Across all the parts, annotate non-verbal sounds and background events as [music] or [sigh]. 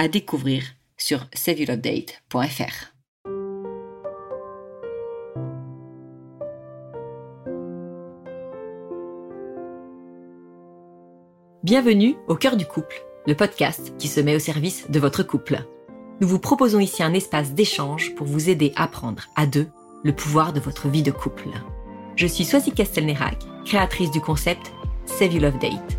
À découvrir sur saveyourlovedate.fr. Bienvenue au cœur du couple, le podcast qui se met au service de votre couple. Nous vous proposons ici un espace d'échange pour vous aider à prendre à deux le pouvoir de votre vie de couple. Je suis Soisy Castelnerac, créatrice du concept Save Love Date.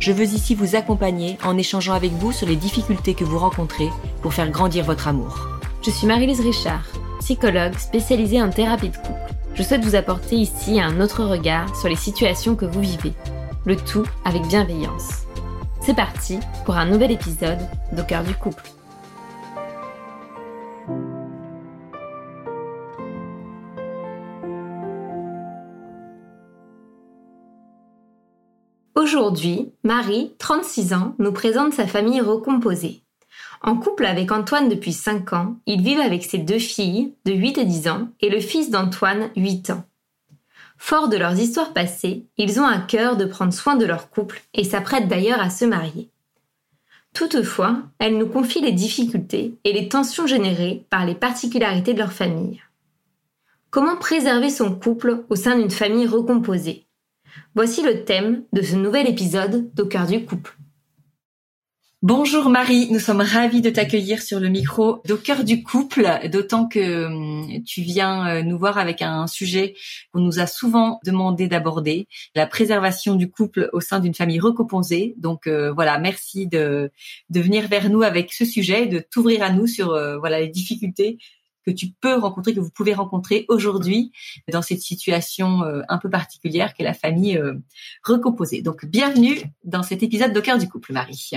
Je veux ici vous accompagner en échangeant avec vous sur les difficultés que vous rencontrez pour faire grandir votre amour. Je suis Marie-Lise Richard, psychologue spécialisée en thérapie de couple. Je souhaite vous apporter ici un autre regard sur les situations que vous vivez le tout avec bienveillance. C'est parti pour un nouvel épisode d'Au cœur du couple. Aujourd'hui, Marie, 36 ans, nous présente sa famille recomposée. En couple avec Antoine depuis 5 ans, ils vivent avec ses deux filles de 8 et 10 ans et le fils d'Antoine, 8 ans. Forts de leurs histoires passées, ils ont à cœur de prendre soin de leur couple et s'apprêtent d'ailleurs à se marier. Toutefois, elles nous confient les difficultés et les tensions générées par les particularités de leur famille. Comment préserver son couple au sein d'une famille recomposée? Voici le thème de ce nouvel épisode d'Au cœur du couple. Bonjour Marie, nous sommes ravis de t'accueillir sur le micro d'au cœur du couple, d'autant que hum, tu viens euh, nous voir avec un sujet qu'on nous a souvent demandé d'aborder, la préservation du couple au sein d'une famille recomposée. Donc euh, voilà, merci de, venir vers nous avec ce sujet, de t'ouvrir à nous sur euh, voilà les difficultés que tu peux rencontrer, que vous pouvez rencontrer aujourd'hui dans cette situation un peu particulière qu'est la famille recomposée. Donc, bienvenue dans cet épisode d'Au cœur du couple, Marie.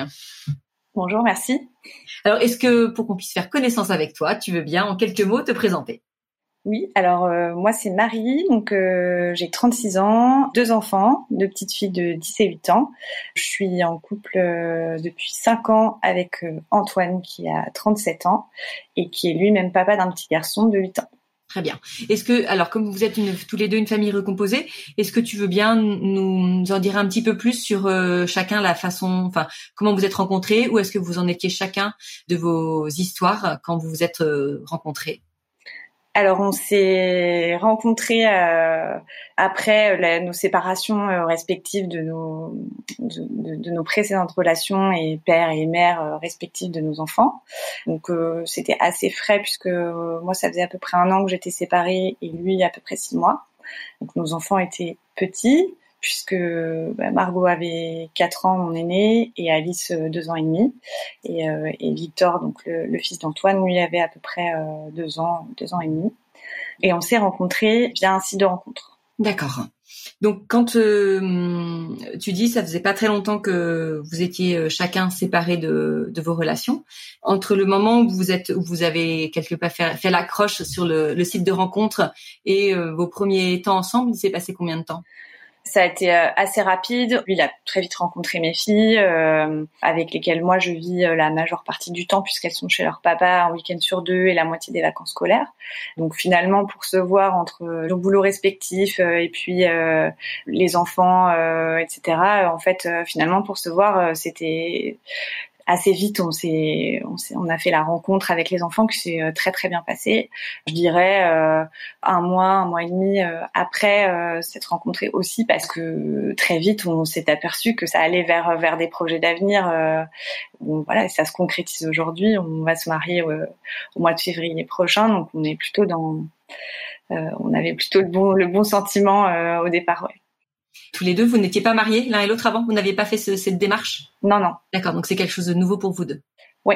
Bonjour, merci. Alors, est-ce que pour qu'on puisse faire connaissance avec toi, tu veux bien en quelques mots te présenter? Oui, alors euh, moi c'est Marie, donc euh, j'ai 36 ans, deux enfants, deux petites filles de 10 et 8 ans. Je suis en couple euh, depuis 5 ans avec Antoine qui a 37 ans et qui est lui-même papa d'un petit garçon de 8 ans. Très bien. Est-ce que, alors, comme vous êtes tous les deux une famille recomposée, est-ce que tu veux bien nous, en dire un petit peu plus sur chacun la façon, enfin, comment vous êtes rencontrés, ou est-ce que vous en étiez chacun de vos histoires quand vous vous êtes rencontrés? Alors on s'est rencontrés euh, après euh, nos séparations euh, respectives de nos de, nos précédentes relations et père et mère respectifs de nos enfants. Donc c'était assez frais puisque moi ça faisait à peu près un an que j'étais séparée et lui à peu près six mois. Donc nos enfants étaient petits puisque bah, Margot avait 4 ans, mon aîné, et Alice 2 ans et demi, et, euh, et Victor, donc le, fils d'Antoine, lui avait à peu près euh, 2 ans, 2 ans et demi. Et on s'est rencontrés via un site de rencontre. D'accord. Donc quand euh, tu dis ça faisait pas très longtemps que vous étiez euh, chacun séparés de, de, vos relations, entre le moment où vous êtes où vous avez quelque part fait, fait l'accroche sur le, le, site de rencontre et vos premiers temps ensemble, il s'est passé combien de temps? Ça a été euh, assez rapide. Lui, il a très vite rencontré mes filles, euh, avec lesquelles moi je vis euh, la majeure partie du temps puisqu'elles sont chez leur papa un week-end sur deux et la moitié des vacances scolaires. Donc finalement, pour se voir entre nos boulots respectifs et puis les enfants, etc. En fait, finalement, pour se voir, c'était assez vite, on s'est, on, on, a fait la rencontre avec les enfants qui s'est euh, très très bien passé. Je dirais euh, un mois, un mois et demi euh, après euh, s'être rencontrés aussi parce que très vite on s'est aperçu que ça allait vers vers des projets d'avenir. bon voilà, ça se concrétise aujourd'hui. On va se marier au mois de février prochain, donc on est plutôt dans, on avait plutôt le bon le bon sentiment au départ. Ouais. Tous les deux, vous n'étiez pas mariés l'un et l'autre avant? Vous n'aviez pas fait cette démarche? Non, non. D'accord, donc c'est quelque chose de nouveau pour vous deux? Oui.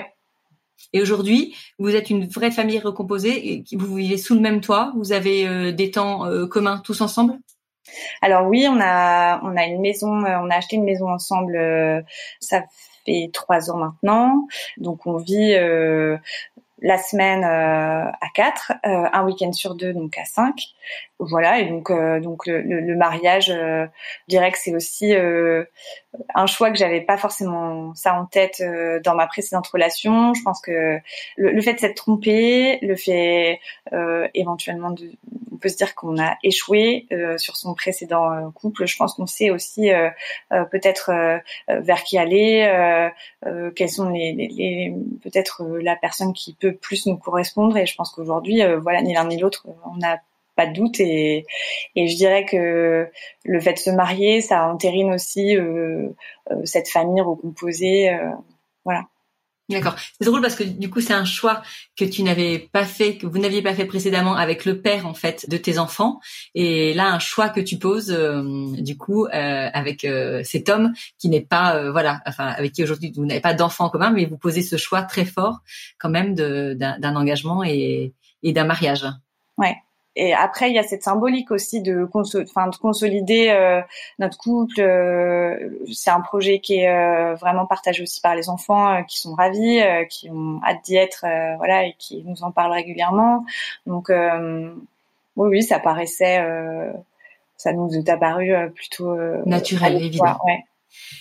Et aujourd'hui, vous êtes une vraie famille recomposée, vous vivez sous le même toit, vous avez euh, des temps euh, communs tous ensemble? Alors oui, on a on a une maison, euh, on a acheté une maison ensemble. ça fait trois ans maintenant. Donc on vit la semaine à quatre, un week-end sur deux donc à cinq. Voilà, et donc euh, donc le, le, mariage, euh, je dirais que c'est aussi euh, un choix que j'avais pas forcément ça en tête euh, dans ma précédente relation. Je pense que le, le fait de s'être trompé, le fait éventuellement de, on peut se dire qu'on a échoué sur son précédent couple. Je pense qu'on sait aussi peut-être vers qui aller, quelles sont les, les, les peut-être la personne qui peut plus nous correspondre. Et je pense qu'aujourd'hui, voilà, ni l'un ni l'autre, on a pas de doute. Et, et je dirais que le fait de se marier, ça entérine aussi euh, euh, cette famille recomposée. Euh, voilà. D'accord. C'est drôle parce que du coup, c'est un choix que tu n'avais pas fait, que vous n'aviez pas fait précédemment avec le père en fait de tes enfants, et là un choix que tu poses du coup euh, avec cet homme qui n'est pas voilà, enfin avec qui aujourd'hui vous n'avez pas d'enfants en commun, mais vous posez ce choix très fort quand même d'un engagement et, et d'un mariage. Ouais et après, il y a cette symbolique aussi de, de consolider euh, notre couple. Euh, c'est un projet qui est euh, vraiment partagé aussi par les enfants qui sont ravis, qui ont hâte d'y être, voilà, et qui nous en parlent régulièrement. Donc, oui, oui, ça paraissait, ça nous est apparu plutôt naturel, évidemment. Ouais.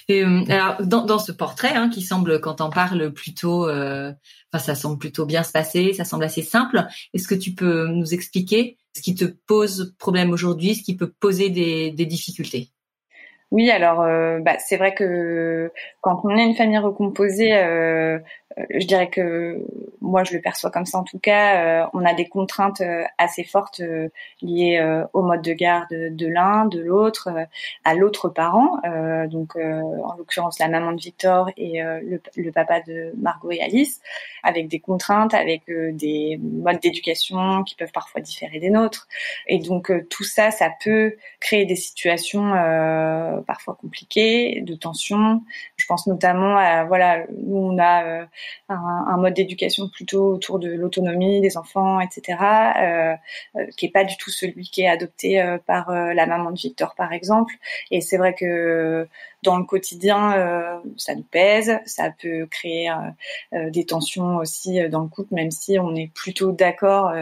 Et, alors, dans, ce portrait, hein, qui semble, quand on parle, plutôt, euh, enfin, ça semble plutôt bien se passer, ça semble assez simple. Est-ce que tu peux nous expliquer ce qui te pose problème aujourd'hui, ce qui peut poser des difficultés? Oui, alors euh, bah, c'est vrai que quand on est une famille recomposée, euh, euh, je dirais que moi je le perçois comme ça en tout cas, euh, on a des contraintes euh, assez fortes liées au mode de garde de l'un, de l'autre, à l'autre parent, donc en l'occurrence la maman de Victor et le, le, papa de Margot et Alice, avec des contraintes, avec des modes d'éducation qui peuvent parfois différer des nôtres, et donc tout ça, ça peut créer des situations parfois compliquées, de tension. Je pense notamment à voilà, nous on a un, mode d'éducation plutôt autour de l'autonomie des enfants, etc., euh, euh, qui est pas du tout celui qui est adopté euh, par la maman de Victor, par exemple. Et c'est vrai que dans le quotidien, euh, ça nous pèse, ça peut créer euh, euh, des tensions aussi dans le couple, même si on est plutôt d'accord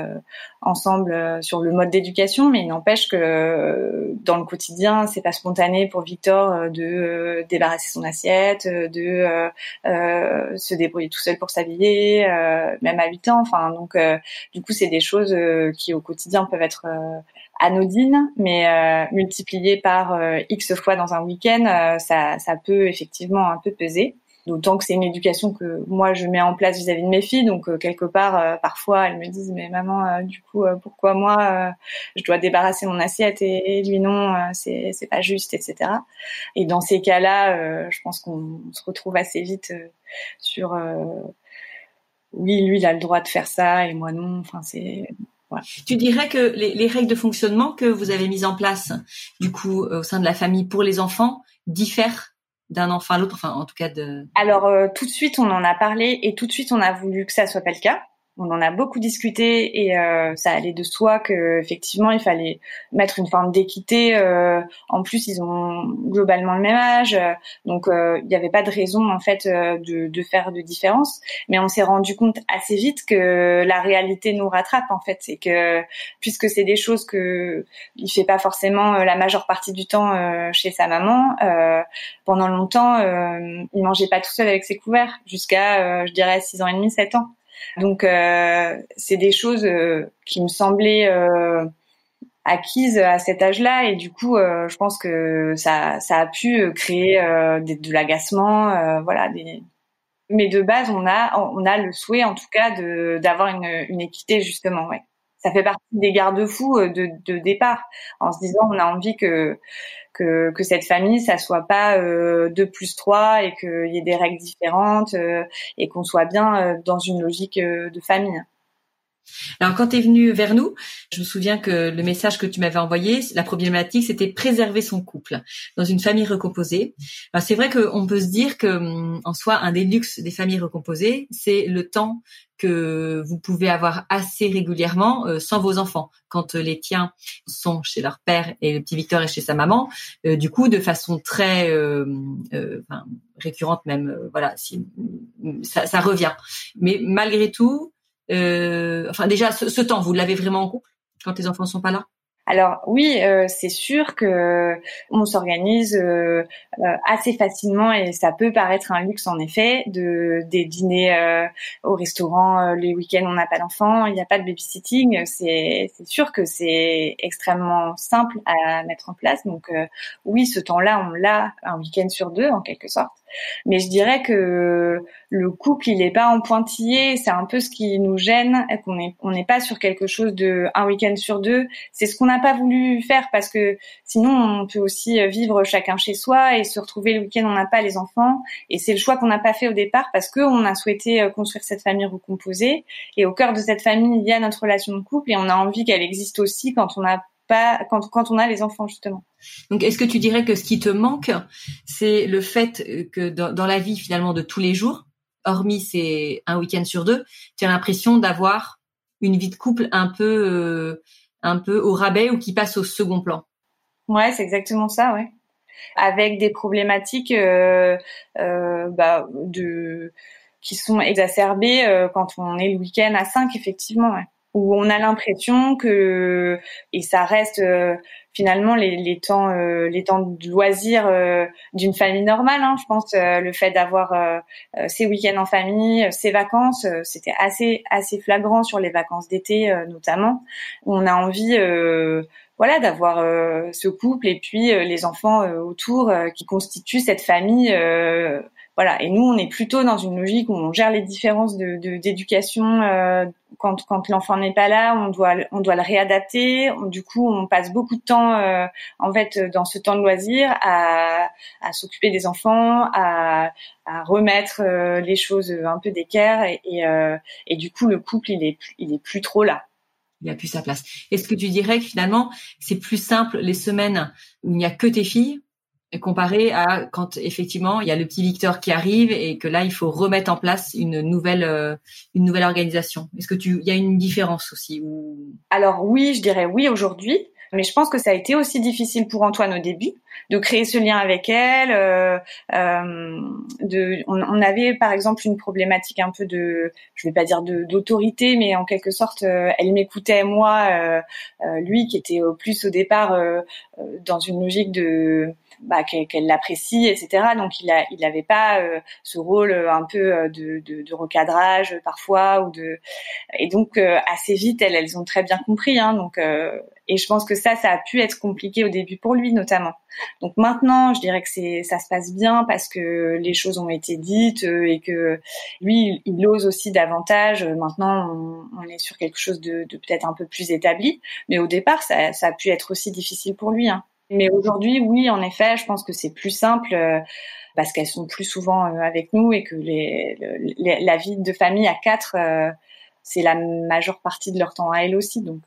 ensemble sur le mode d'éducation, mais il n'empêche que dans le quotidien, c'est pas spontané pour Victor de débarrasser son assiette, de se débrouiller tout seul pour s'habiller, même à 8 ans. Enfin, donc du coup, c'est des choses qui au quotidien peuvent être anodine, mais euh, par euh, x fois dans un week-end, euh, ça, ça peut effectivement un peu peser. D'autant que c'est une éducation que moi je mets en place vis-à-vis de mes filles, donc quelque part parfois elles me disent mais maman du coup pourquoi moi je dois débarrasser mon assiette et, lui non c'est c'est pas juste etc. Et dans ces cas-là je pense qu'on se retrouve assez vite sur oui lui il a le droit de faire ça et moi non enfin c'est tu dirais que les, règles de fonctionnement que vous avez mises en place, du coup, au sein de la famille pour les enfants, diffèrent d'un enfant à l'autre, enfin, en tout cas de. Alors, euh, tout de suite, on en a parlé et tout de suite, on a voulu que ça soit pas le cas on en a beaucoup discuté et euh, ça allait de soi que effectivement il fallait mettre une forme d'équité. Euh, en plus, ils ont globalement le même âge, donc euh, il n'y avait pas de raison en fait de, de, faire de différence. Mais on s'est rendu compte assez vite que la réalité nous rattrape en fait, c'est que puisque c'est des choses que il fait pas forcément la majeure partie du temps chez sa maman. pendant longtemps, il mangeait pas tout seul avec ses couverts jusqu'à je dirais six ans et demi, sept ans. Donc euh, c'est des choses euh, qui me semblaient euh, acquises à cet âge-là et du coup je pense que ça, ça a pu créer de, l'agacement, voilà. Des... Mais de base on a on a le souhait en tout cas de d'avoir une, une équité justement, ouais ça fait partie des garde-fous euh, de, départ, en se disant on a envie que que, que cette famille ça soit pas euh, 2 plus 3 et qu'il y ait des règles différentes euh, et qu'on soit bien euh, dans une logique de famille. Alors quand tu es venu vers nous, je me souviens que le message que tu m'avais envoyé, la problématique, c'était préserver son couple dans une famille recomposée. c'est vrai qu'on peut se dire que hum, en soi, un des luxes des familles recomposées, c'est le temps que vous pouvez avoir assez régulièrement euh, sans vos enfants. Quand euh, les tiens sont chez leur père et le petit Victor est chez sa maman, euh, du coup, de façon très récurrente même, voilà, si, ça, revient. Mais malgré tout, enfin déjà ce, temps, vous l'avez vraiment en couple quand tes enfants sont pas là? Alors oui, euh, c'est sûr que on s'organise euh, assez facilement et ça peut paraître un luxe en effet de des dîners au restaurant les week-ends on n'a pas d'enfants, il n'y a pas de babysitting. C'est c'est sûr que c'est extrêmement simple à mettre en place. Donc oui, ce temps-là on l'a un week-end sur deux en quelque sorte. Mais je dirais que le couple, il n'est pas en pointillé. C'est un peu ce qui nous gêne, qu'on n'est on n'est pas sur quelque chose de un week-end sur deux. C'est ce qu'on n'a pas voulu faire parce que sinon, on peut aussi vivre chacun chez soi et se retrouver le week-end, on n'a pas les enfants. Et c'est le choix qu'on n'a pas fait au départ parce qu'on a souhaité construire cette famille recomposée. Et au cœur de cette famille, il y a notre relation de couple et on a envie qu'elle existe aussi quand on a pas quand, quand on a les enfants justement. Donc est-ce que tu dirais que ce qui te manque, c'est le fait que dans, la vie finalement de tous les jours, hormis c'est un week-end sur deux, tu as l'impression d'avoir une vie de couple un peu euh, un peu au rabais ou qui passe au second plan. Ouais, c'est exactement ça, ouais. Avec des problématiques euh, euh, bah, de qui sont exacerbées euh, quand on est le week-end à 5, effectivement. Ouais où on a l'impression que et ça reste euh, finalement les, les temps euh, les temps de loisirs euh, d'une famille normale hein, je pense le fait d'avoir ses week-ends en famille ses vacances c'était assez assez flagrant sur les vacances d'été notamment. On a envie voilà d'avoir ce couple et puis les enfants autour qui constituent cette famille voilà. Et nous, on est plutôt dans une logique où on gère les différences de d'éducation. Euh, quand quand l'enfant n'est pas là, on doit on doit le réadapter. du coup, on passe beaucoup de temps euh, en fait dans ce temps de loisir à à s'occuper des enfants, à à remettre euh, les choses un peu d'équerre et et, et du coup le couple il est il est plus trop là il a plus sa place. Est-ce que tu dirais que finalement, c'est plus simple les semaines où il n'y a que tes filles comparé à quand effectivement il y a le petit Victor qui arrive et que là il faut remettre en place une nouvelle euh, une nouvelle organisation. Est-ce que tu il y a une différence aussi ou? Alors oui, je dirais oui aujourd'hui, mais je pense que ça a été aussi difficile pour Antoine au début de créer ce lien avec elle. Euh, euh, de, on, avait par exemple une problématique un peu de, je vais pas dire d'autorité, mais en quelque sorte, euh, elle m'écoutait moi, euh, lui qui était au plus au départ dans une logique de bah, qu'elle l'apprécie, etc. Donc il a, il n'avait pas euh, ce rôle euh, un peu euh, de, de, de, recadrage parfois ou de, et donc assez vite elles, elles ont très bien compris. Hein, donc et je pense que ça, ça a pu être compliqué au début pour lui notamment. Donc maintenant, je dirais que c'est, ça se passe bien parce que les choses ont été dites et que lui, il ose aussi davantage. Maintenant, on, est sur quelque chose de, de, peut-être un peu plus établi, mais au départ, ça, ça a pu être aussi difficile pour lui. Hein. Mais aujourd'hui, oui, en effet, je pense que c'est plus simple euh, parce qu'elles sont plus souvent euh, avec nous et que les, la vie de famille à quatre, euh, c'est la majeure partie de leur temps à elles aussi. Donc.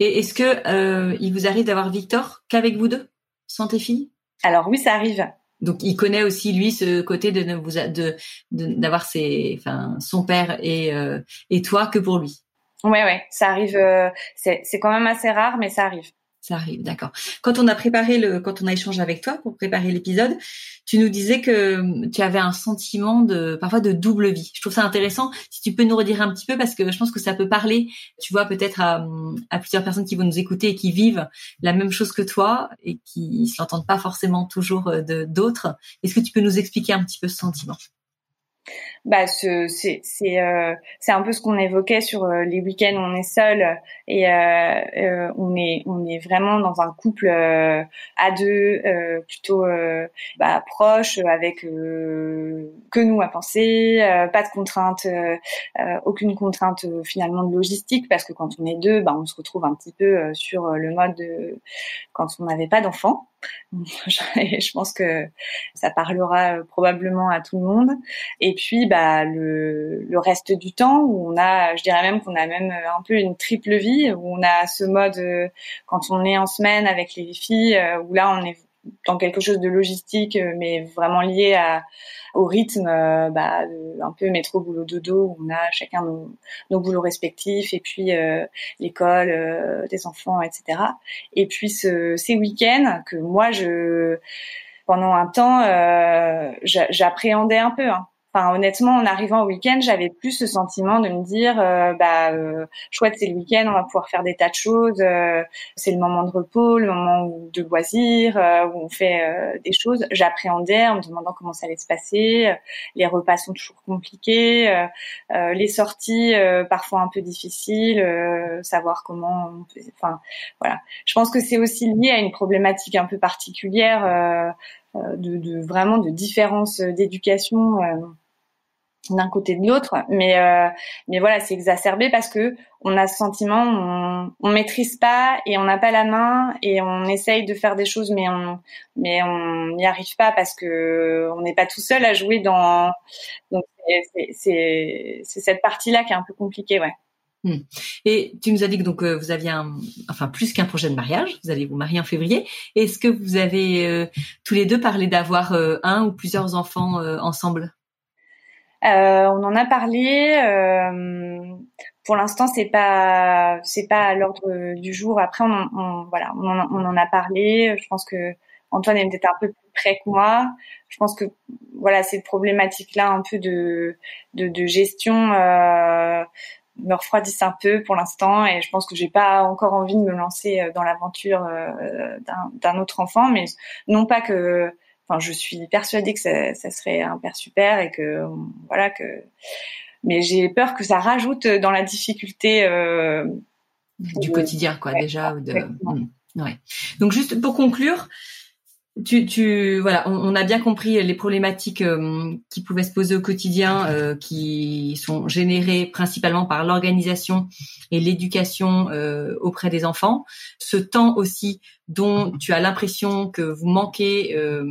Et est-ce que il vous arrive d'avoir Victor qu'avec vous deux, sans tes filles? Alors oui, ça arrive. Donc il connaît aussi lui ce côté de ne vous de d'avoir ses enfin son père et et toi que pour lui? Ouais ouais, ça arrive. c'est c'est quand même assez rare, mais ça arrive ça arrive, d'accord. Quand on a préparé le, quand on a échangé avec toi pour préparer l'épisode, tu nous disais que tu avais un sentiment de, parfois de double vie. Je trouve ça intéressant. Si tu peux nous redire un petit peu, parce que je pense que ça peut parler, tu vois, peut-être à, à plusieurs personnes qui vont nous écouter et qui vivent la même chose que toi et qui s'entendent pas forcément toujours euh, de d'autres. Est-ce que tu peux nous expliquer un petit peu ce sentiment? Bah c'est c'est euh, un peu ce qu'on évoquait sur euh, les week-ends on est seul et euh, euh, on est on est vraiment dans un couple euh, à deux plutôt bah, proche avec que nous à penser pas de contraintes aucune contrainte finalement de logistique parce que quand on est deux bah on se retrouve un petit peu sur le mode de quand on n'avait pas d'enfants. [laughs] Je pense que ça parlera probablement à tout le monde. Et puis bah, bah, le, le reste du temps où on a, je dirais même qu'on a même un peu une triple vie où on a ce mode quand on est en semaine avec les filles où là on est dans quelque chose de logistique, euh, mais vraiment lié à, au rythme, euh, bah, un peu métro boulot dodo. Où on a chacun nos, nos boulots respectifs et puis euh, l'école des enfants, etc. Et puis ce, ces week-ends que moi je pendant un temps j'appréhendais un peu. Hein. Enfin, honnêtement, en arrivant au week-end, j'avais plus ce sentiment de me dire, euh, bah, euh, chouette, c'est le week-end, on va pouvoir faire des tas de choses. Euh, c'est le moment de repos, le moment de loisir, où on fait des choses. J'appréhendais en me demandant comment ça allait se passer. Les repas sont toujours compliqués, les sorties parfois un peu difficiles, savoir comment. Enfin, voilà. Je pense que c'est aussi lié à une problématique un peu particulière. De, de, vraiment de différence d'éducation d'un côté de l'autre mais euh, mais voilà c'est exacerbé parce que on a ce sentiment on, on maîtrise pas et on n'a pas la main et on essaye de faire des choses mais on mais on n'y arrive pas parce que on n'est pas tout seul à jouer dans donc c'est cette partie là qui est un peu compliquée ouais hmm. et tu nous as dit que donc euh, vous aviez un, enfin plus qu'un projet de mariage, vous allez vous marier en février. Est-ce que vous avez euh, tous les deux parlé d'avoir un ou plusieurs enfants ensemble? euh, on en a parlé. Euh, pour l'instant, c'est pas c'est pas à l'ordre du jour. Après, on, voilà, on en, a parlé. Je pense que Antoine est peut-être un peu plus près que moi. Je pense que voilà cette problématique-là, un peu de de, gestion, euh, me refroidissent un peu pour l'instant. Et je pense que j'ai pas encore envie de me lancer dans l'aventure d'un autre enfant, mais non pas que Enfin, je suis persuadée que ça, ça, serait un père super et que voilà que. Mais j'ai peur que ça rajoute dans la difficulté euh, du quotidien, quoi, déjà. De... Ouais. Donc juste pour conclure, tu, tu, voilà, on, a bien compris les problématiques euh, qui pouvaient se poser au quotidien, euh, qui sont générées principalement par l'organisation et l'éducation euh, auprès des enfants. Ce temps aussi dont tu as l'impression que vous manquez euh,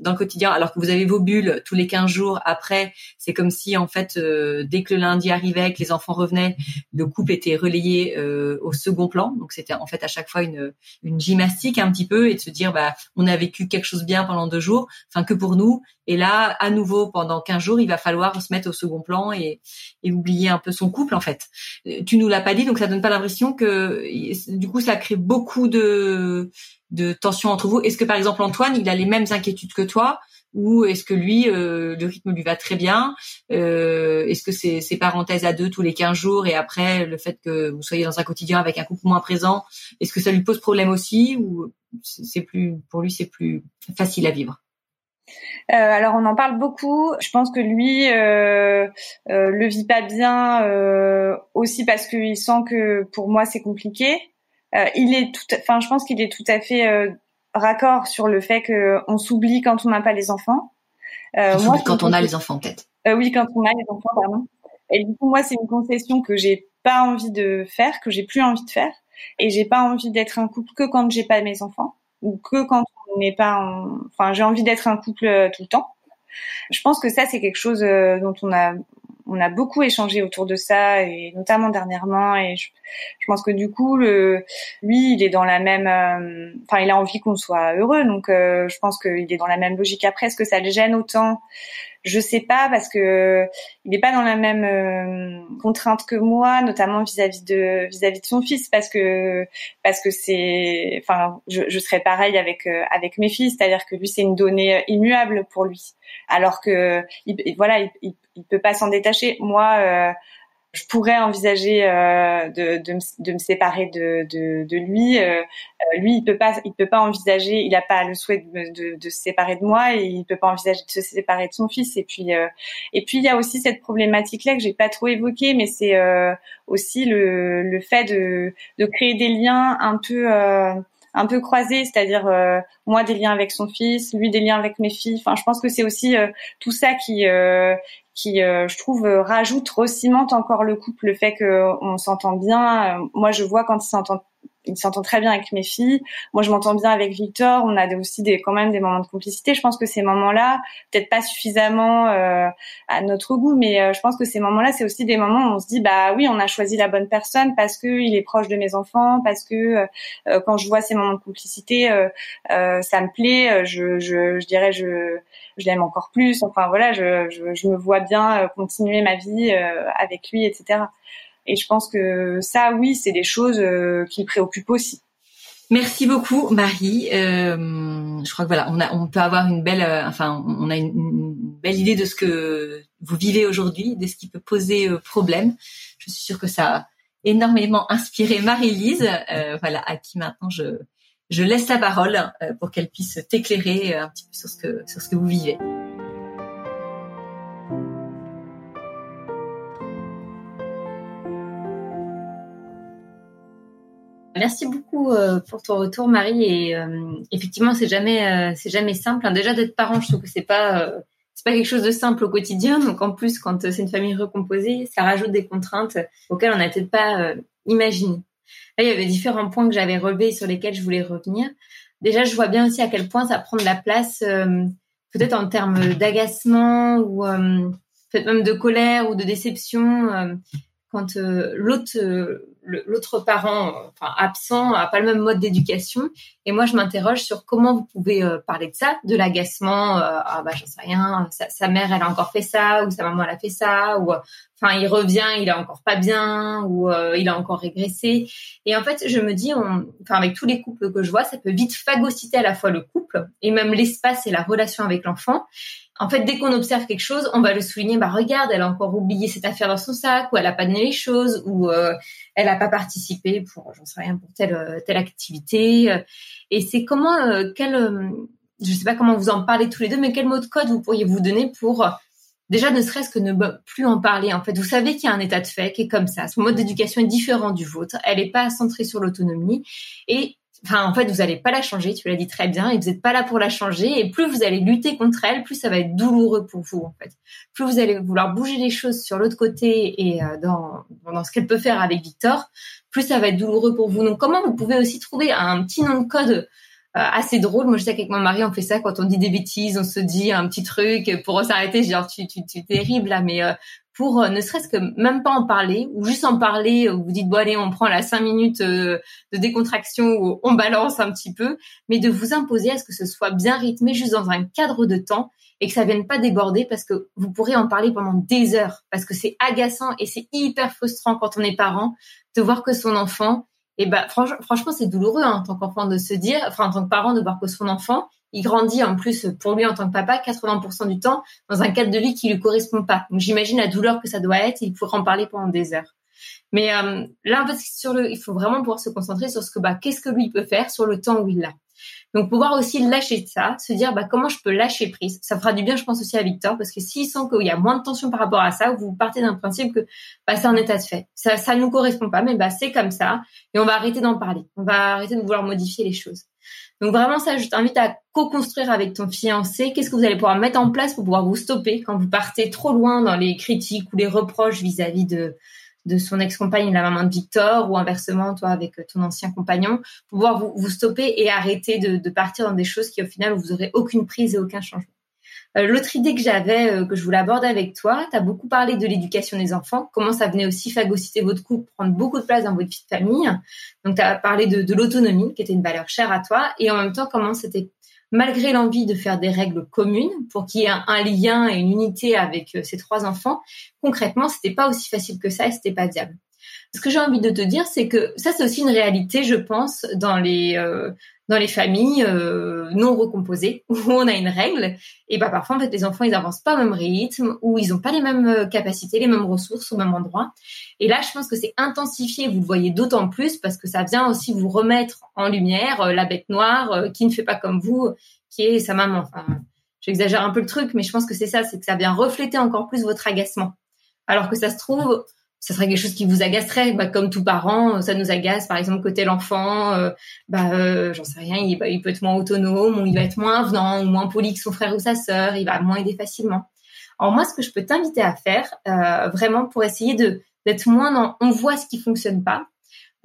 dans le quotidien, alors que vous avez vos bulles tous les 15 jours. Après, c'est comme si en fait, euh, dès que le lundi arrivait, que les enfants revenaient, le couple était relayé euh, au second plan. Donc c'était en fait à chaque fois une, une gymnastique un petit peu et de se dire, bah, on a vécu quelque chose bien pendant deux jours, enfin que pour nous. Et là, à nouveau, pendant 15 jours, il va falloir se mettre au second plan et, et oublier un peu son couple en fait. Tu nous l'as pas dit, donc ça donne pas l'impression que du coup ça crée beaucoup de de, tension entre vous Est-ce que par exemple Antoine, il a les mêmes inquiétudes que toi ou est-ce que lui, euh, le rythme lui va très bien? Euh, Est-ce que c'est, c'est parenthèses à deux tous les 15 jours et après le fait que vous soyez dans un quotidien avec un couple moins présent, est-ce que ça lui pose problème aussi ou c'est plus pour lui c'est plus facile à vivre? Euh, alors on en parle beaucoup. Je pense que lui euh, le vit pas bien aussi parce qu'il sent que pour moi c'est compliqué. Euh, il est tout, enfin, je pense qu'il est tout à fait euh, raccord sur le fait qu'on s'oublie quand on n'a pas les enfants. Euh, moi, quand on a les enfants, peut-être. Euh, oui, quand on a les enfants, pardon. Et du coup, moi, c'est une concession que j'ai pas envie de faire, que j'ai plus envie de faire, et j'ai pas envie d'être un couple que quand j'ai pas mes enfants ou que quand on n'est pas. En... Enfin, j'ai envie d'être un couple tout le temps. Je pense que ça, c'est quelque chose dont on a on a beaucoup échangé autour de ça et notamment dernièrement et je, pense que du coup le lui il est dans la même euh, enfin il a envie qu'on soit heureux donc euh, je pense qu'il est dans la même logique. Après est-ce que ça le gêne autant? Je sais pas parce que il n'est pas dans la même euh, contrainte que moi, notamment vis-à-vis de vis-à-vis de son fils, parce que parce que c'est, enfin, je, je serais pareil avec euh, avec mes fils, c'est-à-dire que lui c'est une donnée immuable pour lui, alors que il, voilà, il, il, peut pas s'en détacher. Moi, euh, je pourrais envisager euh, de, de, me, de, me, séparer de, de, lui. Euh, lui, il peut pas, il peut pas envisager, il n'a pas le souhait de, se séparer de moi et il peut pas envisager de se séparer de son fils. Et puis, et puis il y a aussi cette problématique-là que j'ai pas trop évoquée, mais c'est aussi le, le fait de créer des liens un peu un peu croisés, c'est-à-dire moi des liens avec son fils, lui des liens avec mes filles. Enfin, je pense que c'est aussi tout ça qui qui, euh, je trouve, euh, rajoute, recimente encore le couple, le fait qu'on s'entend bien. Euh, moi, je vois quand ils s'entendent il s'entend très bien avec mes filles. Moi, je m'entends bien avec Victor. On a aussi des, quand même des moments de complicité. Je pense que ces moments-là, peut-être pas suffisamment euh, à notre goût, mais euh, je pense que ces moments-là, c'est aussi des moments où on se dit, bah oui, on a choisi la bonne personne parce que il est proche de mes enfants, parce que euh, quand je vois ces moments de complicité, ça me plaît. Je, je, je dirais, je, je l'aime encore plus. Enfin voilà, je, je, je me vois bien continuer ma vie avec lui, etc. Et je pense que ça, oui, c'est des choses euh, qui préoccupent aussi. Merci beaucoup, Marie. Euh, je crois que voilà, on a, peut avoir une belle, euh, enfin, on a une, belle idée de ce que vous vivez aujourd'hui, de ce qui peut poser problème. Je suis sûre que ça a énormément inspiré Marie-Lise, voilà, à qui maintenant je, laisse la parole pour qu'elle puisse t'éclairer un petit peu sur ce que vous vivez. Merci beaucoup euh, pour ton retour, Marie. Et euh, effectivement, c'est jamais, euh, c'est jamais simple. Hein. Déjà d'être parent, je trouve que c'est pas, c'est pas quelque chose de simple au quotidien. Donc en plus, quand c'est une famille recomposée, ça rajoute des contraintes auxquelles on n'a peut-être pas imaginé. Là, il y avait différents points que j'avais relevés sur lesquels je voulais revenir. Déjà, je vois bien aussi à quel point ça prend de la place, peut-être en termes d'agacement ou peut-être même de colère ou de déception quand l'autre l'autre parent enfin, absent a pas le même mode d'éducation. Et moi, je m'interroge sur comment vous pouvez euh, parler de ça, de l'agacement. Euh, ah bah j'en sais rien. Sa, mère, elle a encore fait ça, ou sa maman, elle a fait ça, ou enfin il revient, il est encore pas bien, ou euh, il a encore régressé. Et en fait, je me dis, enfin avec tous les couples que je vois, ça peut vite phagocyter à la fois le couple et même l'espace et la relation avec l'enfant en fait, dès qu'on observe quelque chose, on va le souligner. Bah regarde, elle a encore oublié cette affaire dans son sac, ou elle a pas donné les choses, ou euh, elle a pas participé pour, j'en sais rien, pour telle euh, telle activité. Et c'est comment, euh, quel, euh, je sais pas comment vous en parlez tous les deux, mais quel mot de code vous pourriez vous donner pour déjà ne serait-ce que ne plus en parler. En fait, vous savez qu'il y a un état de fait qui est comme ça. Son mode d'éducation est différent du vôtre. Elle n'est pas centrée sur l'autonomie et Enfin, en fait, vous n'allez pas la changer, tu l'as dit très bien, et vous n'êtes pas là pour la changer. Et plus vous allez lutter contre elle, plus ça va être douloureux pour vous, en fait. Plus vous allez vouloir bouger les choses sur l'autre côté et euh, dans, ce qu'elle peut faire avec Victor, plus ça va être douloureux pour vous. Donc, comment vous pouvez aussi trouver un petit nom de code euh, assez drôle? Moi, je sais qu'avec mon mari, on fait ça quand on dit des bêtises, on se dit un petit truc pour s'arrêter. Genre, tu, tu, tu terrible là, mais euh, pour euh, ne serait-ce que même pas en parler ou juste en parler vous dites bon allez on prend la cinq minutes euh, de décontraction ou on balance un petit peu mais de vous imposer à ce que ce soit bien rythmé juste dans un cadre de temps et que ça vienne pas déborder parce que vous pourrez en parler pendant des heures. Parce que c'est agaçant et c'est hyper frustrant quand on est parent de voir que son enfant et ben franchement c'est douloureux hein, en tant qu'enfant de se dire enfin en tant que parent de voir que son enfant il grandit en plus pour lui en tant que papa 80% du temps dans un cadre de vie qui lui correspond pas. Donc j'imagine la douleur que ça doit être. il pourrait en parler pendant des heures. Mais euh, là, en fait, il faut vraiment pouvoir se concentrer sur ce que bah qu'est-ce que lui peut faire sur le temps où il l'a. Donc pouvoir aussi lâcher ça, se dire bah comment je peux lâcher prise. Ça fera du bien, je pense aussi à Victor, parce que s'il sent qu'il y a moins de tension par rapport à ça, vous partez d'un principe que bah c'est un état de fait. Ça ça nous correspond pas, mais bah c'est comme ça et on va arrêter d'en parler. On va arrêter de vouloir modifier les choses. Donc vraiment ça, je t'invite à co-construire avec ton fiancé. Qu'est-ce que vous allez pouvoir mettre en place pour pouvoir vous stopper quand vous partez trop loin dans les critiques ou les reproches vis-à-vis de de son ex-compagne, la maman de Victor, ou inversement, toi, avec ton ancien compagnon, pour pouvoir vous, vous stopper et arrêter de, de, partir dans des choses qui, au final, vous aurez aucune prise et aucun changement? Euh, l'autre idée que j'avais, euh, que je voulais aborder avec toi, tu as beaucoup parlé de l'éducation des enfants, comment ça venait aussi phagocyter votre couple, prendre beaucoup de place dans votre vie de famille. Donc, tu as parlé de, de l'autonomie, qui était une valeur chère à toi, et en même temps, comment c'était malgré l'envie de faire des règles communes pour qu'il y ait un, lien et une unité avec euh, ces trois enfants, concrètement, c'était pas aussi facile que ça et c'était pas viable. Ce que j'ai envie de te dire, c'est que ça, c'est aussi une réalité, je pense, dans les dans les familles euh, non recomposées [laughs] où on a une règle et bah parfois en fait les enfants ils avancent pas au même rythme ou ils ont pas les mêmes euh, capacités, les mêmes ressources au même endroit. Et là je pense que c'est intensifié, vous le voyez d'autant plus parce que ça vient aussi vous remettre en lumière euh, la bête noire qui ne fait pas comme vous, qui est sa maman. Enfin, j'exagère un peu le truc, mais je pense que c'est ça, c'est que ça vient refléter encore plus votre agacement. Alors que ça se trouve ça serait quelque chose qui vous agacerait, bah, comme tout parent, ça nous agace, par exemple, côté l'enfant, euh, bah, euh, j'en sais rien, il, bah, il, peut être moins autonome, ou il va être moins venant, ou moins poli que son frère ou sa sœur, il va moins aider facilement. Alors moi, ce que je peux t'inviter à faire, euh, vraiment pour essayer de d'être moins dans on voit ce qui fonctionne pas,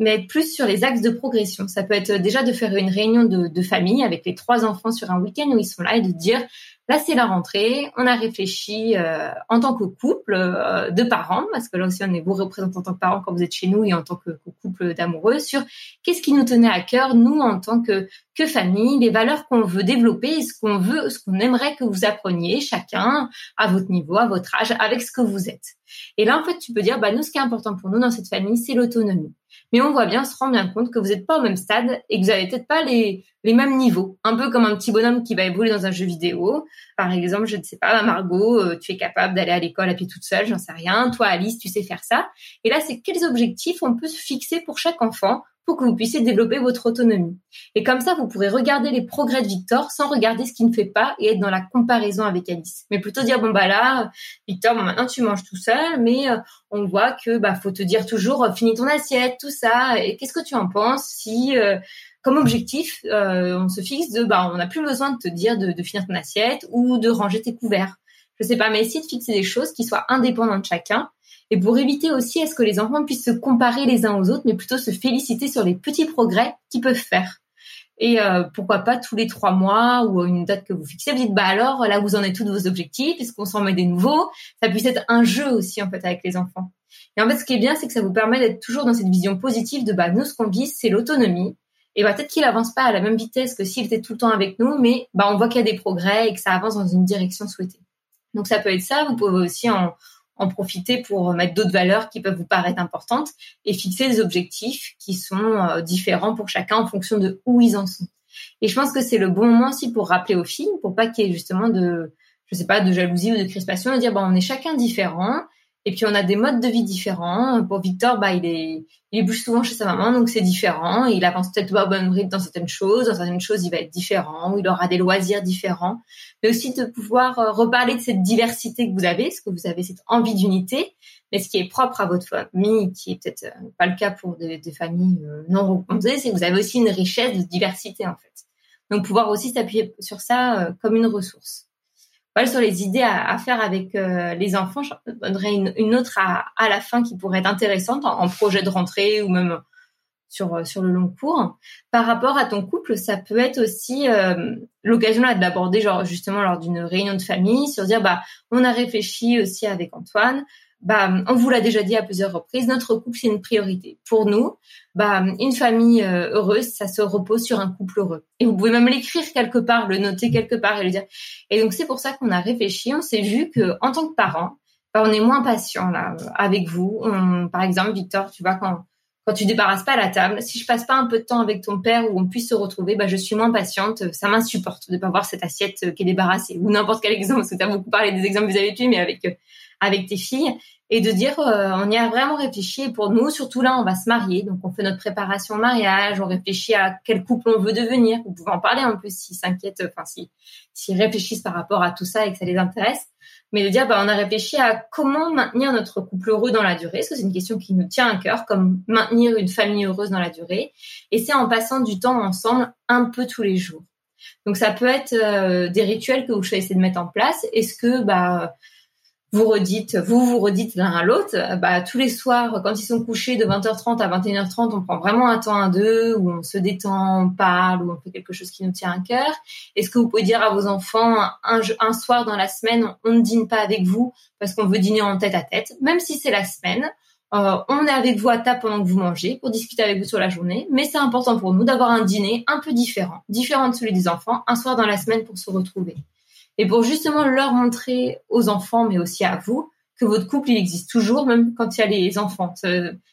mais plus sur les axes de progression. Ça peut être déjà de faire une réunion de, de famille avec les trois enfants sur un week-end où ils sont là et de dire Là, c'est la rentrée. On a réfléchi euh, en tant que couple euh, de parents, parce que là aussi, on est vous représentants en tant que parents quand vous êtes chez nous et en tant que, couple d'amoureux, sur qu'est-ce qui nous tenait à cœur, nous, en tant que, que famille, les valeurs qu'on veut développer, ce qu'on veut, ce qu'on aimerait que vous appreniez, chacun à votre niveau, à votre âge, avec ce que vous êtes. Et là, en fait, tu peux dire, bah, nous, ce qui est important pour nous dans cette famille, c'est l'autonomie mais on voit bien, se rend bien compte que vous n'êtes pas au même stade et que vous n'avez peut-être pas les, les mêmes niveaux. Un peu comme un petit bonhomme qui va évoluer dans un jeu vidéo. Par exemple, je ne sais pas, Margot, euh, tu es capable d'aller à l'école à pied toute seule, j'en sais rien. Toi, Alice, tu sais faire ça. Et là, c'est quels objectifs on peut se fixer pour chaque enfant pour que vous puissiez développer votre autonomie. Et comme ça, vous pourrez regarder les progrès de Victor sans regarder ce qui ne fait pas et être dans la comparaison avec Alice. Mais plutôt dire, bon, bah là, Victor, bon, maintenant tu manges tout seul, mais euh, on voit que, bah, faut te dire toujours, euh, finis ton assiette, tout ça. Et qu'est-ce que tu en penses si, euh, comme objectif, on se fixe de, bah, on n'a plus besoin de te dire de, de finir ton assiette ou de ranger tes couverts. Je sais pas, mais essayer de fixer des choses qui soient indépendantes de chacun et pour éviter aussi à ce que les enfants puissent se comparer les uns aux autres, mais plutôt se féliciter sur les petits progrès qu'ils peuvent faire. Et euh, pourquoi pas tous les trois mois ou une date que vous fixez, vous dites bah alors là vous en êtes tous vos objectifs, est-ce qu'on s'en met des nouveaux? Ça puisse être un jeu aussi en fait avec les enfants. Et en fait ce qui est bien c'est que ça vous permet d'être toujours dans cette vision positive de bah nous ce qu'on vise c'est l'autonomie. Et bah peut-être qu'il avance pas à la même vitesse que s'il était tout le temps avec nous, mais bah on voit qu'il y a des progrès et que ça avance dans une direction souhaitée. Donc ça peut être ça. Vous pouvez aussi en, en profiter pour mettre d'autres valeurs qui peuvent vous paraître importantes et fixer des objectifs qui sont euh, différents pour chacun en fonction de où ils en sont. Et je pense que c'est le bon moment aussi pour rappeler aux filles, pour pas qu'il y ait justement de, je sais pas, de jalousie ou de crispation, de dire, bon, on est chacun différent et puis on a des modes de vie différents. Pour Victor, bah il est il bouge souvent chez sa maman, donc c'est différent. Il avance peut-être pas au bon rythme dans certaines choses, dans certaines choses il va être différent, ou il aura des loisirs différents. Mais aussi de pouvoir euh, reparler de cette diversité que vous avez, parce que vous avez cette envie d'unité, mais ce qui est propre à votre famille, qui est peut-être euh, pas le cas pour des, familles euh, non représentées, c'est que vous avez aussi une richesse de diversité en fait. Donc pouvoir aussi s'appuyer sur ça comme une ressource sur les idées à, faire avec euh, les enfants. Je donnerai une, autre à, à, la fin qui pourrait être intéressante en, projet de rentrée ou même sur euh, sur le long cours. Par rapport à ton couple, ça peut être aussi euh, l'occasion là d'aborder genre justement lors d'une réunion de famille sur dire bah on a réfléchi aussi avec Antoine bah, on vous l'a déjà dit à plusieurs reprises, notre couple c'est une priorité. Pour nous, bah, une famille euh, heureuse, ça se repose sur un couple heureux. Et vous pouvez même l'écrire quelque part, le noter quelque part et le dire. Et donc c'est pour ça qu'on a réfléchi. On s'est vu que en tant que parents, bah, on est moins patient là avec vous. par exemple, Victor, tu vois quand quand tu débarrasses pas la table, si je passe pas un peu de temps avec ton père où on puisse se retrouver, bah, je suis moins patiente. Ça m'insupporte de pas voir cette assiette euh, qui est débarrassée. Ou n'importe quel exemple, parce que tu as beaucoup parlé des exemples eus, mais avec, euh, avec tes filles. Et de dire euh, on y a vraiment réfléchi. Pour nous surtout là on va se marier. Donc on fait notre préparation au mariage. On réfléchit à quel couple on veut devenir. Vous pouvez en parler en plus s'ils s'inquiètent enfin si s'ils réfléchissent par rapport à tout ça et que ça les intéresse mais de dire bah on a réfléchi à comment maintenir notre couple heureux dans la durée. Parce que c'est une question qui nous tient à cœur comme maintenir une famille heureuse dans la durée. Et c'est en passant du temps ensemble un peu tous les jours. Donc ça peut être euh, des rituels que vous choisissez de mettre en place. Est-ce que bah vous redites, vous vous redites l'un à l'autre, bah, tous les soirs, quand ils sont couchés de 20h30 à 21h30, on prend vraiment un temps à deux, où on se détend, on parle, où on fait quelque chose qui nous tient à cœur. Est-ce que vous pouvez dire à vos enfants, un, soir dans la semaine, on ne dîne pas avec vous parce qu'on veut dîner en tête à tête, même si c'est la semaine, euh, on est avec vous à table pendant que vous mangez pour discuter avec vous sur la journée, mais c'est important pour nous d'avoir un dîner un peu différent, différent de celui des enfants, un soir dans la semaine pour se retrouver et pour justement leur montrer aux enfants, mais aussi à vous, que votre couple il existe toujours, même quand il y a les enfants.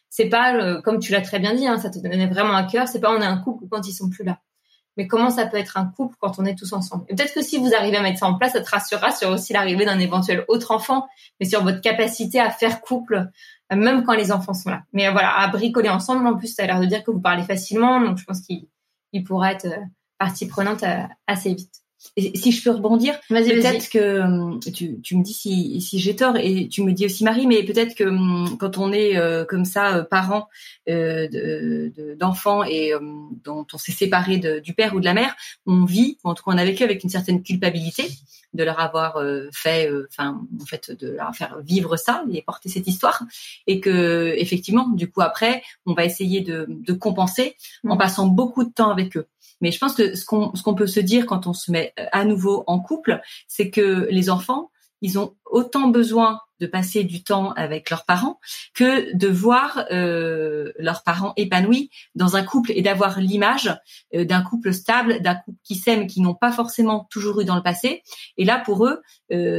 C'est pas euh, comme tu l'as très bien dit, hein, ça te donnait vraiment à cœur. C'est pas on est un couple quand ils sont plus là. Mais comment ça peut être un couple quand on est tous ensemble? Et peut-être que si vous arrivez à mettre ça en place, ça te rassurera sur aussi l'arrivée d'un éventuel autre enfant, mais sur votre capacité à faire couple, euh, même quand les enfants sont là. Mais euh, voilà, à bricoler ensemble. En plus, ça a l'air de dire que vous parlez facilement, donc je pense qu'il pourra être partie prenante assez vite. Et si je peux rebondir, peut-être que hum, tu, tu, me dis si, si j'ai tort et tu me dis aussi Marie, mais peut-être que hum, quand on est euh, comme ça euh, parent euh, d'enfants et hum, dont on s'est séparé du père ou de la mère, on vit, en tout cas on a vécu avec une certaine culpabilité de leur avoir fait, enfin en fait de leur faire vivre ça et porter cette histoire, et que effectivement du coup après on va essayer de, de compenser en mmh. passant beaucoup de temps avec eux. Mais je pense que ce qu'on qu'on peut se dire quand on se met euh, à nouveau en couple, c'est que les enfants, ils ont autant besoin de passer du temps avec leurs parents que de voir euh, leurs parents épanouis dans un couple et d'avoir l'image euh, d'un couple stable, d'un couple qui s'aime, qui n'ont pas forcément toujours eu dans le passé. Et là, pour eux,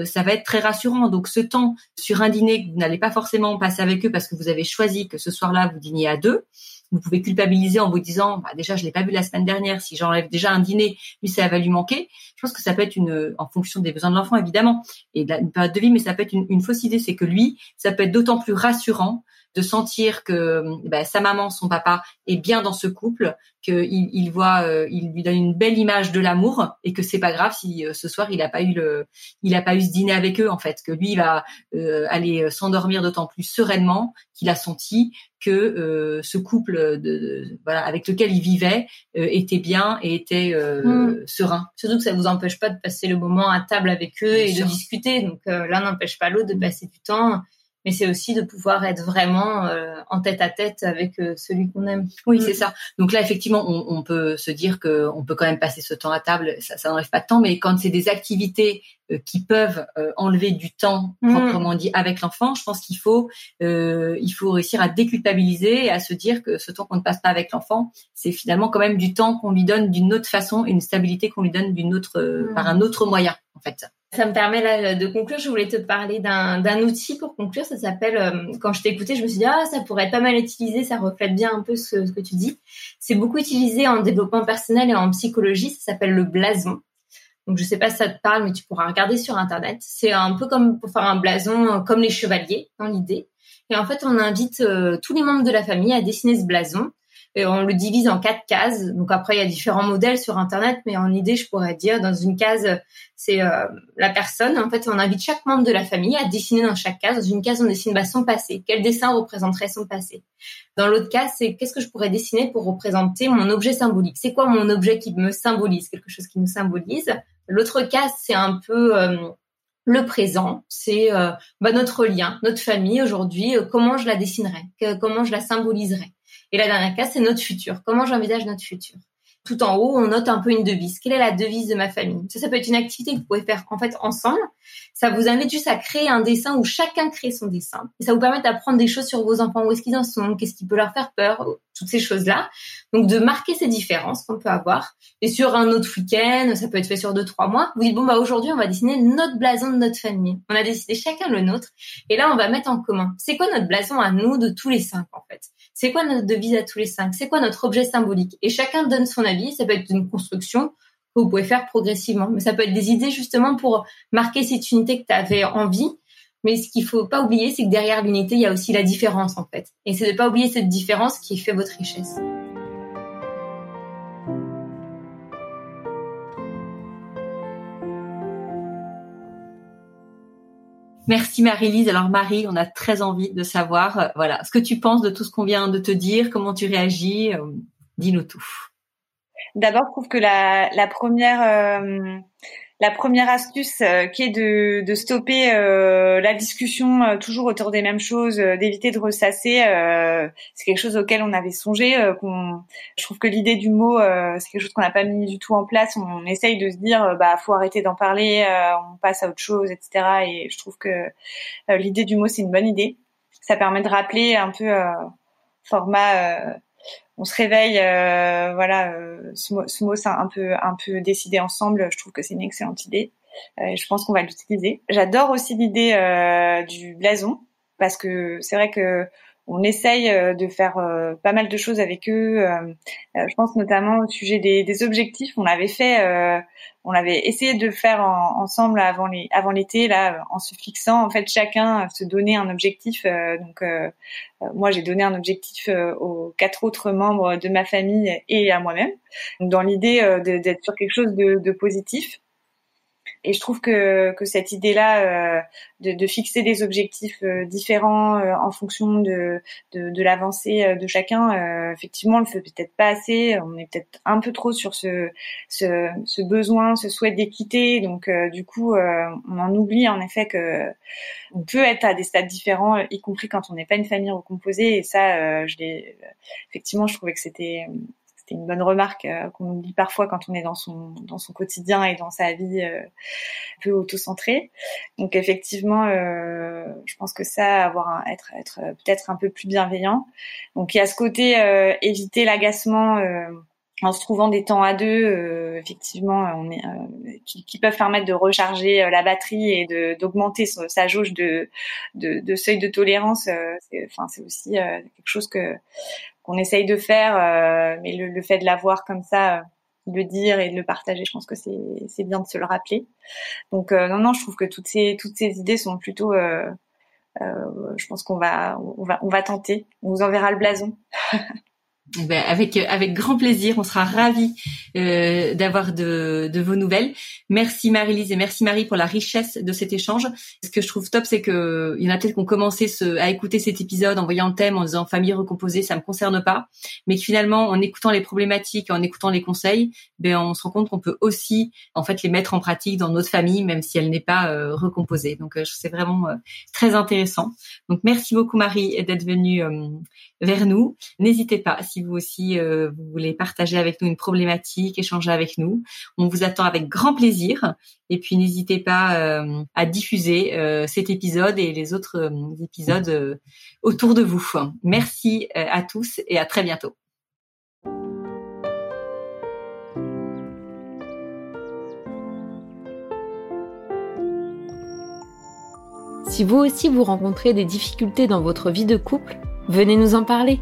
ça va être très rassurant. Donc, ce temps sur un dîner que vous n'allez pas forcément passer avec eux parce que vous avez choisi que ce soir-là vous dîniez à deux, vous pouvez culpabiliser en vous disant bah, déjà je l'ai pas vu la semaine dernière si j'enlève déjà un dîner lui ça va lui manquer. Je pense que ça peut être une en fonction des besoins de l'enfant évidemment et de une période de vie mais ça peut être une fausse idée. C'est que lui ça peut être d'autant plus rassurant de sentir que bah, sa maman, son papa est bien dans ce couple, qu'il il voit, euh, il lui donne une belle image de l'amour et que c'est pas grave si euh, ce soir il a pas eu le, il a pas eu ce dîner avec eux en fait, que lui il va euh, aller s'endormir d'autant plus sereinement qu'il a senti que ce couple de, voilà avec lequel il vivait était bien et était mmh. serein. Surtout que ça vous empêche pas de passer le moment à table avec eux et de discuter. Donc l'un n'empêche pas l'autre de passer du temps mais c'est aussi de pouvoir être vraiment euh, en tête à tête avec euh, celui qu'on aime. Oui, c'est ça. Donc là, effectivement, on, on peut se dire que on peut quand même passer ce temps à table. Ça, ça n'enlève pas de temps, mais quand c'est des activités euh, qui peuvent enlever du temps mm. proprement dit avec l'enfant, je pense qu'il faut il faut réussir à déculpabiliser et à se dire que ce temps qu'on ne passe pas avec l'enfant, c'est finalement quand même du temps qu'on lui donne d'une autre façon, une stabilité qu'on lui donne d'une autre mm. par un autre moyen en fait. Ça me permet là, de conclure. Je voulais te parler d'un outil pour conclure. Ça s'appelle, euh, quand je t'ai écouté, je me suis dit, ah, ça pourrait être pas mal utilisé. Ça reflète bien un peu ce, que tu dis. C'est beaucoup utilisé en développement personnel et en psychologie. Ça s'appelle le blason. Donc, je sais pas si ça te parle, mais tu pourras regarder sur Internet. C'est un peu comme pour faire un blason, euh, comme les chevaliers, dans l'idée. Et en fait, on invite euh, tous les membres de la famille à dessiner ce blason et on le divise en quatre cases. Donc après, il y a différents modèles sur Internet, mais en idée, je pourrais dire, dans une case, c'est euh, la personne. En fait, on invite chaque membre de la famille à dessiner dans chaque case. Dans une case, on dessine bah, son passé. Quel dessin représenterait son passé? Dans l'autre case, c'est qu'est-ce que je pourrais dessiner pour représenter mon objet symbolique? C'est quoi mon objet qui me symbolise? Quelque chose qui nous symbolise. L'autre case, c'est un peu... Euh, le présent, c'est euh, bah, notre lien, notre famille aujourd'hui, comment je la dessinerais, comment je la symboliserais? Et la dernière case, c'est notre futur. Comment j'envisage notre futur? Tout en haut, on note un peu une devise. Quelle est la devise de ma famille? Ça, ça peut être une activité que vous pouvez faire en fait ensemble. Ça vous invite juste à créer un dessin où chacun crée son dessin. Et ça vous permet d'apprendre des choses sur vos enfants. Où est-ce qu'ils en sont? Qu'est-ce qui peut leur faire peur? Toutes ces choses-là. Donc, de marquer ces différences qu'on peut avoir. Et sur un autre week-end, ça peut être fait sur deux, trois mois. Vous dites, bon, bah, aujourd'hui, on va dessiner notre blason de notre famille. On a décidé chacun le nôtre. Et là, on va mettre en commun. C'est quoi notre blason à nous de tous les cinq, en fait? C'est quoi notre devise à tous les cinq? C'est quoi notre objet symbolique? Et chacun donne son avis. Ça peut être une construction que vous pouvez faire progressivement, mais ça peut être des idées justement pour marquer cette unité que tu avais envie. Mais ce qu'il faut pas oublier, c'est que derrière l'unité, il y a aussi la différence en fait. Et c'est de pas oublier cette différence qui fait votre richesse. Merci Marie-Lise. Alors Marie, on a très envie de savoir, euh, voilà, ce que tu penses de tout ce qu'on vient de te dire, comment tu réagis. Euh, dis-nous tout. D'abord, je trouve que la, la première euh, la première astuce euh, qui est de, de stopper euh, la discussion euh, toujours autour des mêmes choses, d'éviter de ressasser, c'est quelque chose auquel on avait songé. qu'on, je trouve que l'idée du mot, c'est quelque chose qu'on n'a pas mis du tout en place. On, essaye de se dire, bah faut arrêter d'en parler, on passe à autre chose, etc. Et je trouve que l'idée du mot c'est une bonne idée. Ça permet de rappeler un peu format on se réveille, euh, voilà, euh, ce mot, c'est un peu, décidé ensemble. Je trouve que c'est une excellente idée. Euh, je pense qu'on va l'utiliser. J'adore aussi l'idée du blason parce que c'est vrai que on essaye de faire pas mal de choses avec eux. je pense notamment au sujet des, des objectifs. On avait fait on avait essayé de faire ensemble avant avant l'été là en se fixant en fait chacun se donner un objectif euh, donc euh, euh, moi j'ai donné un objectif aux quatre autres membres de ma famille et à moi-même dans l'idée d'être sur quelque chose de, de positif Et je trouve que, que cette idée-là euh, de, de, fixer des objectifs euh, différents euh, en fonction de, de, de l'avancée de chacun, effectivement, on le fait peut-être pas assez. On est peut-être un peu trop sur ce, ce, ce besoin, ce souhait d'équité. Donc, du coup, on en oublie en effet que on peut être à des stades différents, y compris quand on n'est pas une famille recomposée. Et ça, je l'ai effectivement, je trouvais que c'était c'est une bonne remarque euh, qu'on oublie parfois quand on est dans son dans son quotidien et dans sa vie euh, un peu auto-centrée. Donc effectivement, euh, je pense que ça, avoir être être peut-être un peu plus bienveillant. Donc il y a ce côté éviter l'agacement en se trouvant des temps à deux, effectivement, on est, qui, peuvent permettre de recharger la batterie et d'augmenter sa jauge de, de, de, seuil de tolérance. enfin, c'est aussi quelque chose que qu'on essaye de faire, euh, mais le, fait de l'avoir comme ça, euh, le dire et de le partager, je pense que c'est c'est bien de se le rappeler. Donc euh, non non, je trouve que toutes ces toutes ces idées sont plutôt je pense qu'on va on va on va tenter. On vous enverra le blason. [laughs] Ben, avec avec grand plaisir, on sera ravis euh, d'avoir de, de vos nouvelles. Merci Marie-Lise et merci Marie pour la richesse de cet échange. Ce que je trouve top, c'est que il y en a peut-être qui ont commencé ce, à écouter cet épisode en voyant le thème, en disant famille recomposée, ça me concerne pas, mais que finalement, en écoutant les problématiques, en écoutant les conseils, ben on se rend compte qu'on peut aussi en fait les mettre en pratique dans notre famille, même si elle n'est pas euh, recomposée. Donc euh, c'est vraiment euh, très intéressant. Donc merci beaucoup Marie d'être venue vers nous. N'hésitez pas vous aussi euh, vous voulez partager avec nous une problématique, échanger avec nous. On vous attend avec grand plaisir. Et puis n'hésitez pas euh, à diffuser euh, cet épisode et les autres épisodes autour de vous. Merci à tous et à très bientôt. Si vous aussi vous rencontrez des difficultés dans votre vie de couple, venez nous en parler